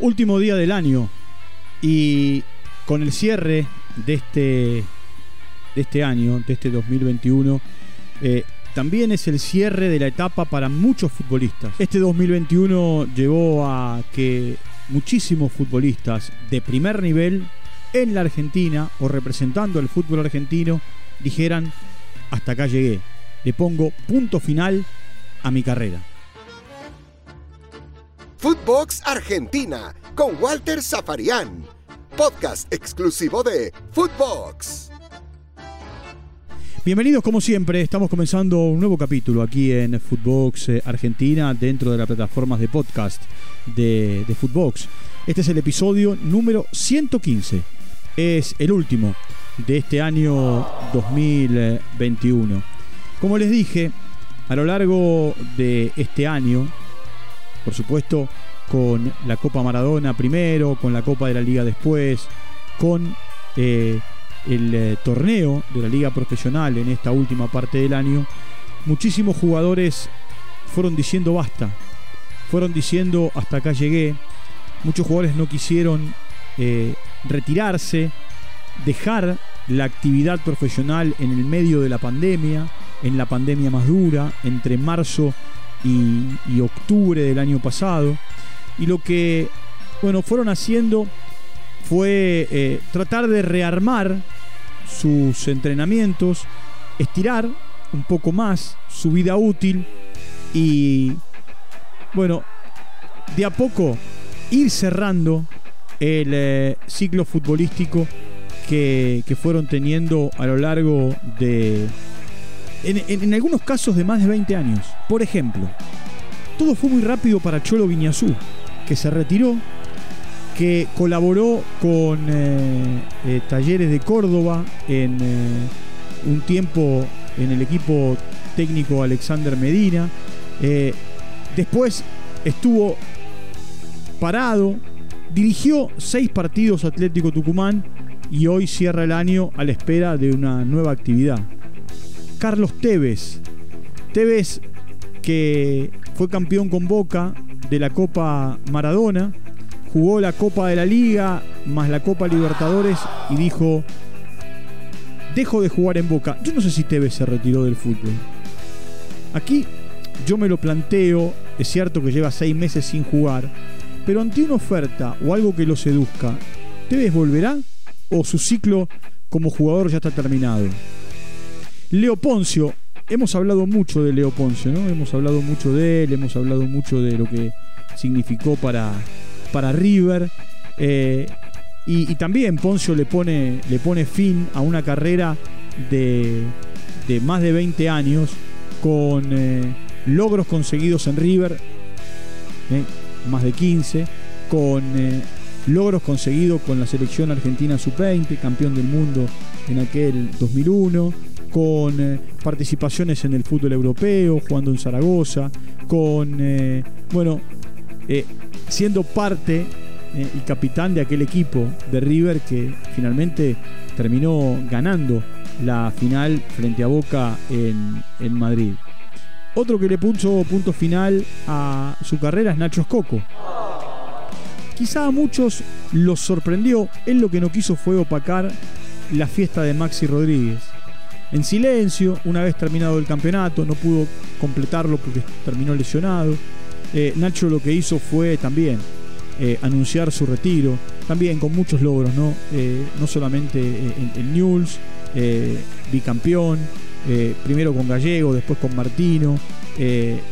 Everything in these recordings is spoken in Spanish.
Último día del año y con el cierre de este, de este año, de este 2021, eh, también es el cierre de la etapa para muchos futbolistas. Este 2021 llevó a que muchísimos futbolistas de primer nivel en la Argentina o representando al fútbol argentino dijeran, hasta acá llegué, le pongo punto final a mi carrera. Footbox Argentina con Walter Zafarian. Podcast exclusivo de Footbox. Bienvenidos como siempre, estamos comenzando un nuevo capítulo aquí en Footbox eh, Argentina dentro de las plataformas de podcast de, de Footbox. Este es el episodio número 115. Es el último de este año 2021. Como les dije, a lo largo de este año por supuesto, con la Copa Maradona primero, con la Copa de la Liga después, con eh, el eh, torneo de la Liga Profesional en esta última parte del año, muchísimos jugadores fueron diciendo basta, fueron diciendo hasta acá llegué, muchos jugadores no quisieron eh, retirarse, dejar la actividad profesional en el medio de la pandemia, en la pandemia más dura, entre marzo y, octubre del año pasado. Y lo que, bueno, fueron haciendo fue eh, tratar de rearmar sus entrenamientos, estirar un poco más su vida útil y, bueno, de a poco ir cerrando el eh, ciclo futbolístico que, que, fueron teniendo a lo largo de, en, algunos casos de más de 20 años. Por ejemplo, todo fue muy rápido para Cholo Viñazú, que se retiró, que colaboró con eh, eh, Talleres de Córdoba en eh, un tiempo en el equipo técnico Alexander Medina. después estuvo parado, dirigió seis partidos Atlético Tucumán y hoy cierra el año a la espera de una nueva actividad. Carlos Tevez. Tevez que fue campeón con Boca de la Copa Maradona, jugó la Copa de la Liga más la Copa Libertadores y dijo, dejo de jugar en Boca. Yo no sé si Tevez se retiró del fútbol. Aquí yo me lo planteo, es cierto que lleva seis meses sin jugar, pero ante una oferta o algo que lo seduzca, ¿Tevez volverá o su ciclo como jugador ya está terminado? Leo Poncio, hemos hablado mucho de Leo Poncio, ¿no? Hemos hablado mucho de él, hemos hablado mucho de lo que significó para, para River. Eh, y, también Poncio le pone, le pone fin a una carrera de, más de 20 años con eh, logros conseguidos en River, eh, más de 15, con logros conseguidos con la selección argentina sub-20, campeón del mundo en aquel 2001 con eh, participaciones en el fútbol europeo, jugando en Zaragoza, con, eh, bueno, eh, siendo parte y capitán de aquel equipo de River que finalmente terminó ganando la final frente a Boca en, en Madrid. Otro que le puso punto final a su carrera es Nacho Escoco. Quizá a muchos los sorprendió, él lo que no quiso fue opacar la fiesta de Maxi Rodríguez en silencio, una vez terminado el campeonato, no pudo completarlo porque terminó lesionado. Eh, Nacho lo que hizo fue también eh, anunciar su retiro, también con muchos logros, no, eh, no solamente en, en Newell's, bicampeón, primero con Gallego, después con Martino,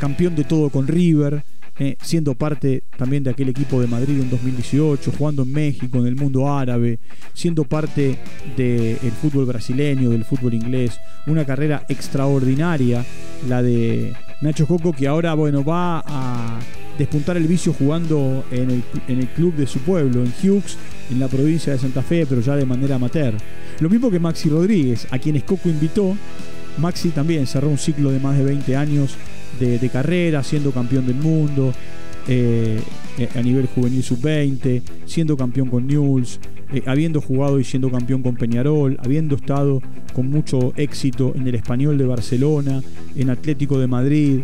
campeón de todo con River. Eh, siendo parte también de aquel equipo de Madrid en 2018, jugando en México, en el mundo árabe, siendo parte del fútbol brasileño, del fútbol inglés. Una carrera extraordinaria, la de Nacho Coco, que ahora bueno, va a despuntar el vicio jugando en el, en el club de su pueblo, en Hughes, en la provincia de Santa Fe, pero ya de manera amateur. Lo mismo que Maxi Rodríguez, a quienes Coco invitó. Maxi también cerró un ciclo de más de 20 años de, carrera, siendo campeón del mundo, eh, eh, a nivel juvenil sub-20, siendo campeón con Newell's, eh, habiendo jugado y siendo campeón con Peñarol, habiendo estado con mucho éxito en el Español de Barcelona, en Atlético de Madrid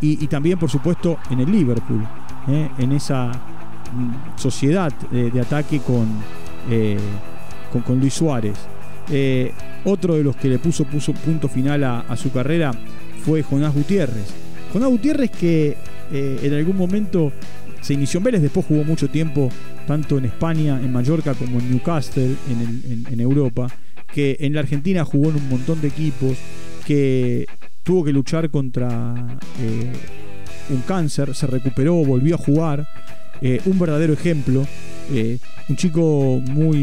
y, también, por supuesto, en el Liverpool, en esa mm, sociedad de ataque con, con, Luis Suárez. otro de los que le puso, puso punto final a, su carrera fue Jonás Gutiérrez. Jonás Gutiérrez que en algún momento se inició en Vélez, después jugó mucho tiempo tanto en España, en Mallorca, como en Newcastle, en, Europa, que en la Argentina jugó en un montón de equipos, que tuvo que luchar contra eh, un cáncer, se recuperó, volvió a jugar, eh, un verdadero ejemplo, eh, un chico muy,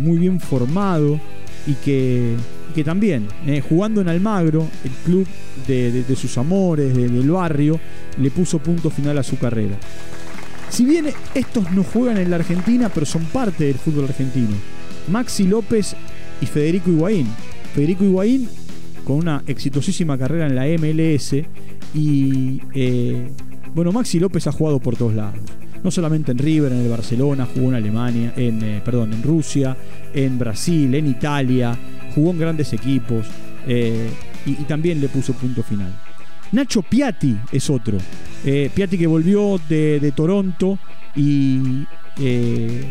muy bien formado y que, que también, jugando en Almagro, el club de, sus amores, del barrio, le puso punto final a su carrera. Si bien estos no juegan en la Argentina, pero son parte del fútbol argentino. Maxi López y Federico Higuaín. Federico Higuaín con una exitosísima carrera en la MLS y eh, bueno, Maxi López ha jugado por todos lados. No solamente en River, en el Barcelona, jugó en Alemania, en, eh, perdón, en Rusia, en Brasil, en Italia, jugó en grandes equipos eh, y también le puso punto final. Nacho Piatti es otro. Eh, Piatti que volvió de, Toronto y eh,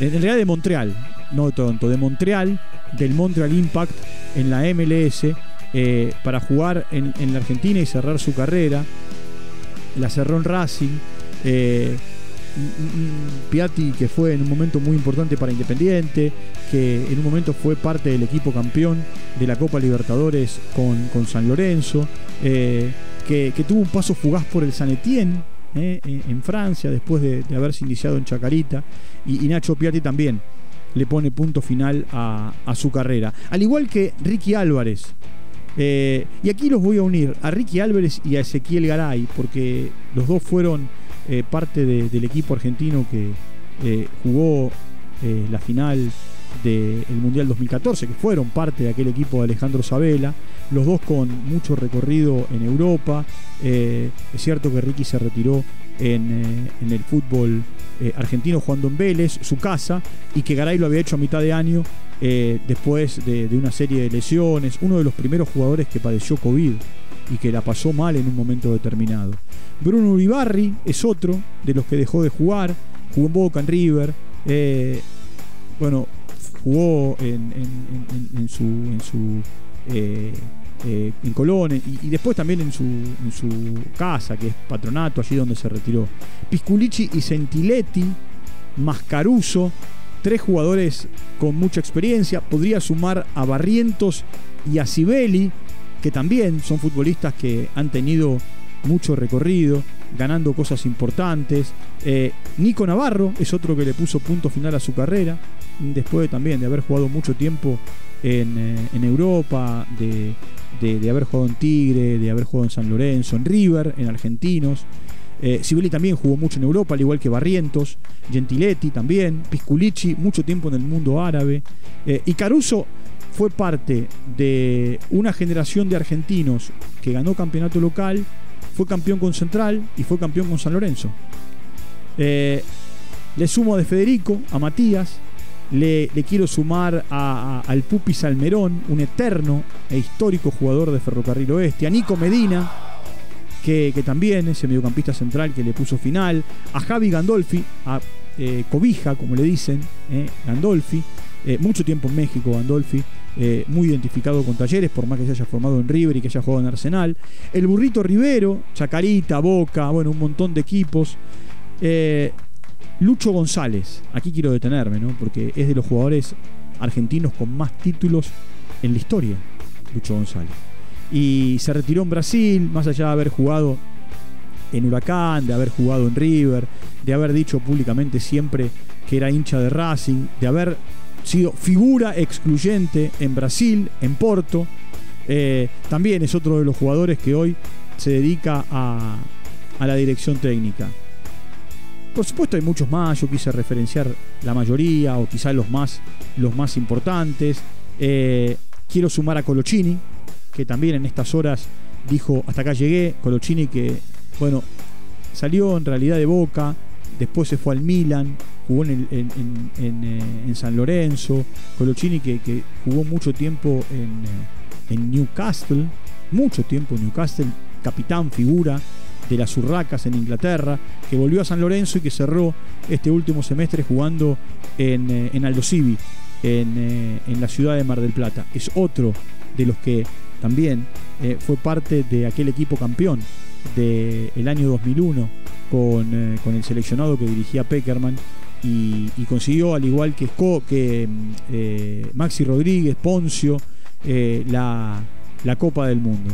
en realidad de Montreal, no de Toronto, de Montreal, del Montreal Impact en la MLS eh, para jugar en, la Argentina y cerrar su carrera. La cerró en Racing. Piatti que fue en un momento muy importante para Independiente, que en un momento fue parte del equipo campeón de la Copa Libertadores con, San Lorenzo, eh, que, tuvo un paso fugaz por el San Etienne eh, en, Francia después de, haberse iniciado en Chacarita, y, Nacho Piatti también le pone punto final a, su carrera, al igual que Ricky Álvarez. Eh, y aquí los voy a unir a Ricky Álvarez y a Ezequiel Garay, porque los dos fueron eh, parte del equipo argentino que eh, jugó eh, la final del Mundial 2014, que fueron parte de aquel equipo de Alejandro Sabela, los dos con mucho recorrido en Europa. es cierto que Ricky se retiró en, el fútbol argentino jugando en Vélez, su casa, y que Garay lo había hecho a mitad de año después de, de, una serie de lesiones, uno de los primeros jugadores que padeció COVID y que la pasó mal en un momento determinado. Bruno Uribarri es otro de los que dejó de jugar, jugó en Boca, en River, eh, bueno, jugó en, su, en su eh, eh, en Colón y, después también en su, en su casa, que es Patronato, allí donde se retiró. Pisculici y Centiletti, Mascaruso, tres jugadores con mucha experiencia. Podría sumar a Barrientos y a Sibeli, que también son futbolistas que han tenido mucho recorrido, ganando cosas importantes. Eh, Nico Navarro es otro que le puso punto final a su carrera, después también de haber jugado mucho tiempo en, eh, Europa, de, haber jugado en Tigre, de haber jugado en San Lorenzo, en River, en Argentinos. Eh, también jugó mucho en Europa, al igual que Barrientos, Gentiletti también, Pisculici, mucho tiempo en el mundo árabe. y Caruso fue parte de una generación de argentinos que ganó campeonato local, fue campeón con Central y fue campeón con San Lorenzo. Eh, le sumo de Federico, a Matías, le, quiero sumar al Pupi Salmerón, un eterno e histórico jugador de Ferrocarril Oeste, a Nico Medina, que, también es el mediocampista central que le puso final, a Javi Gandolfi, a eh, Cobija, como le dicen, eh, Gandolfi, mucho tiempo en México, Gandolfi, eh, muy identificado con Talleres, por más que se haya formado en River y que haya jugado en Arsenal. El Burrito Rivero, Chacarita, Boca, bueno, un montón de equipos. Eh, Lucho González, aquí quiero detenerme, ¿no? Porque es de los jugadores argentinos con más títulos en la historia, Lucho González. Y se retiró en Brasil, más allá de haber jugado en Huracán, de haber jugado en River, de haber dicho públicamente siempre que era hincha de Racing, de haber sido figura excluyente en Brasil, en Porto. Eh, también es otro de los jugadores que hoy se dedica a, la dirección técnica. Por supuesto hay muchos más, yo quise referenciar la mayoría o quizás los más, los más importantes. Eh, quiero sumar a Colochini, que también en estas horas dijo, hasta acá llegué, Colochini que, bueno, salió en realidad de Boca, después se fue al Milan, jugó en, eh, San Lorenzo, Colochini que, que, jugó mucho tiempo eh, en, Newcastle, mucho tiempo en Newcastle, capitán, figura, de las Urracas en Inglaterra, que volvió a San Lorenzo y que cerró este último semestre jugando en, eh, en Aldo Civi, en, en, la ciudad de Mar del Plata. Es otro de los que también fue parte de aquel equipo campeón del año 2001 con, con, el seleccionado que dirigía Peckerman y, consiguió, al igual que, que eh, Maxi Rodríguez, Poncio, eh, la, Copa del Mundo.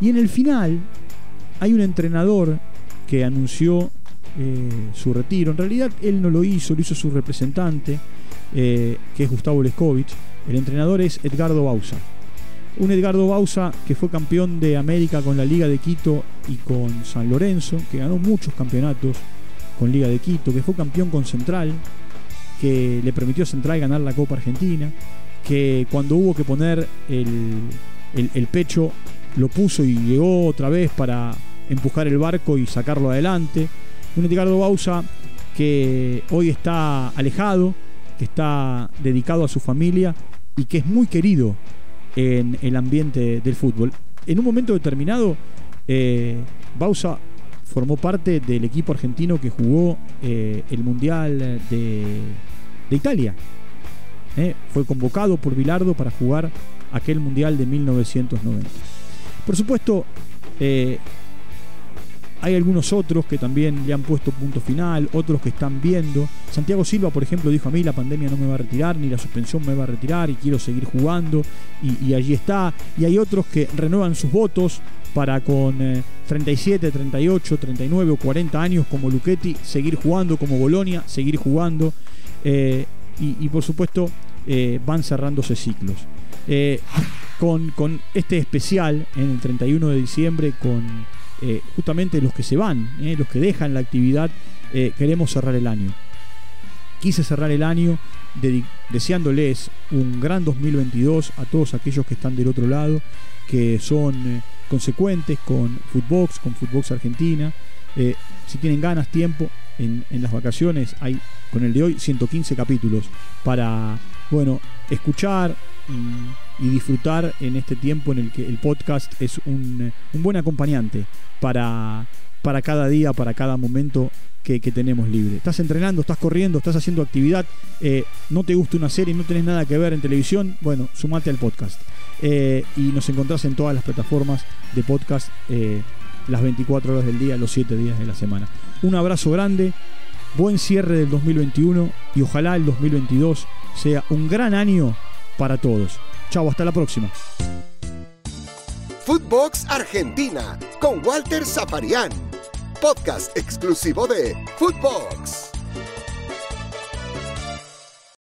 Y en el final hay un entrenador que anunció eh, su retiro. En realidad él no lo hizo, lo hizo su representante, que es Gustavo Leskovich. El entrenador es Edgardo Bausa. Un Edgardo Bausa que fue campeón de América con la Liga de Quito y con San Lorenzo, que ganó muchos campeonatos con Liga de Quito, que fue campeón con Central, que le permitió a Central ganar la Copa Argentina, que cuando hubo que poner el, pecho lo puso y llegó otra vez para empujar el barco y sacarlo adelante. Un Edgardo Bausa que hoy está alejado, que está dedicado a su familia y que es muy querido en el ambiente del fútbol. En un momento determinado, eh, Bausa formó parte del equipo argentino que jugó eh, el Mundial de, Italia. Eh, fue convocado por Bilardo para jugar aquel Mundial de 1990. Por supuesto, hay algunos otros que también le han puesto punto final, otros que están viendo. Santiago Silva, por ejemplo, dijo a mí la pandemia no me va a retirar, ni la suspensión me va a retirar y quiero seguir jugando. Y, allí está. Y hay otros que renuevan sus votos para con 37, 38, 39 o 40 años como Luchetti seguir jugando, como Bolonia seguir jugando eh, y, por supuesto eh, van cerrándose ciclos. Eh, con, este especial en el 31 de diciembre con justamente los que se van, los que dejan la actividad, queremos cerrar el año. Quise cerrar el año deseándoles un gran 2022 a todos aquellos que están del otro lado, que son consecuentes con Footbox, con Footbox Argentina. Eh, si tienen ganas, tiempo, en, las vacaciones hay con el de hoy 115 capítulos para, bueno, escuchar y, disfrutar en este tiempo en el que el podcast es un, buen acompañante para, para cada día, para cada momento que, tenemos libre. Estás entrenando, estás corriendo, estás haciendo actividad, eh, no te gusta una serie, no tenés nada que ver en televisión, bueno, sumate al podcast. Eh, y nos encontrás en todas las plataformas de podcast eh, las 24 horas del día, los 7 días de la semana. Un abrazo grande, buen cierre del 2021 y ojalá el 2022 sea un gran año para todos. Chau, hasta la próxima. Footbox Argentina con Walter Zaparián, podcast exclusivo de Footbox.